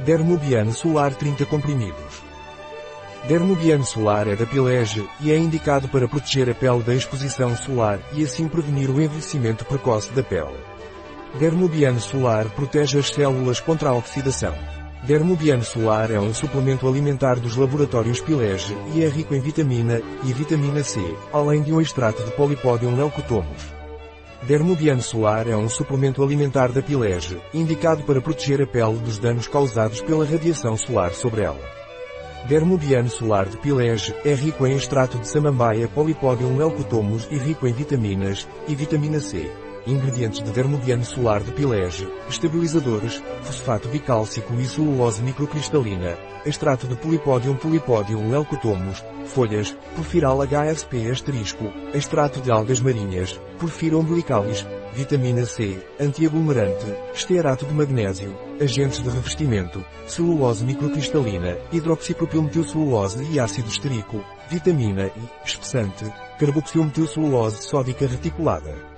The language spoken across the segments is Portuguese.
Dermobian Solar 30 comprimidos. Dermobian Solar é da Pilege e é indicado para proteger a pele da exposição solar e assim prevenir o envelhecimento precoce da pele. Dermobian Solar protege as células contra a oxidação. Dermobian Solar é um suplemento alimentar dos laboratórios Pilege e é rico em vitamina e vitamina C, além de um extrato de Polypodium leucotomus. Dermobian Solar é um suplemento alimentar da Pilege, indicado para proteger a pele dos danos causados pela radiação solar sobre ela. Dermobian Solar de Pilege é rico em extrato de samambaia Polypodium leucotomus e rico em vitaminas e vitamina C. Ingredientes de Dermobian Solar de Pilege, estabilizadores, fosfato bicálcico e celulose microcristalina, extrato de Polypodium Polypodium leucotomus, folhas, porfiral HSP asterisco, extrato de algas marinhas, porfiro umbilicalis, vitamina C, antiaglomerante, estearato de magnésio, agentes de revestimento, celulose microcristalina, hidroxipropilmetilcelulose e ácido esterico, vitamina E, espessante, carboxilmetilcelulose sódica reticulada.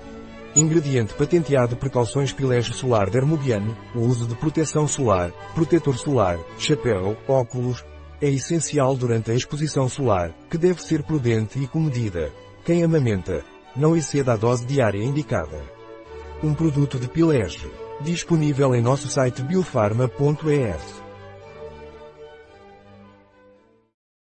Ingrediente patenteado Precauções Pilege Solar Dermobiano, o uso de proteção solar, protetor solar, chapéu, óculos, é essencial durante a exposição solar, que deve ser prudente e comedida. Quem amamenta, não exceda a dose diária indicada. Um produto de Pilege. Disponível em nosso site biofarma.es.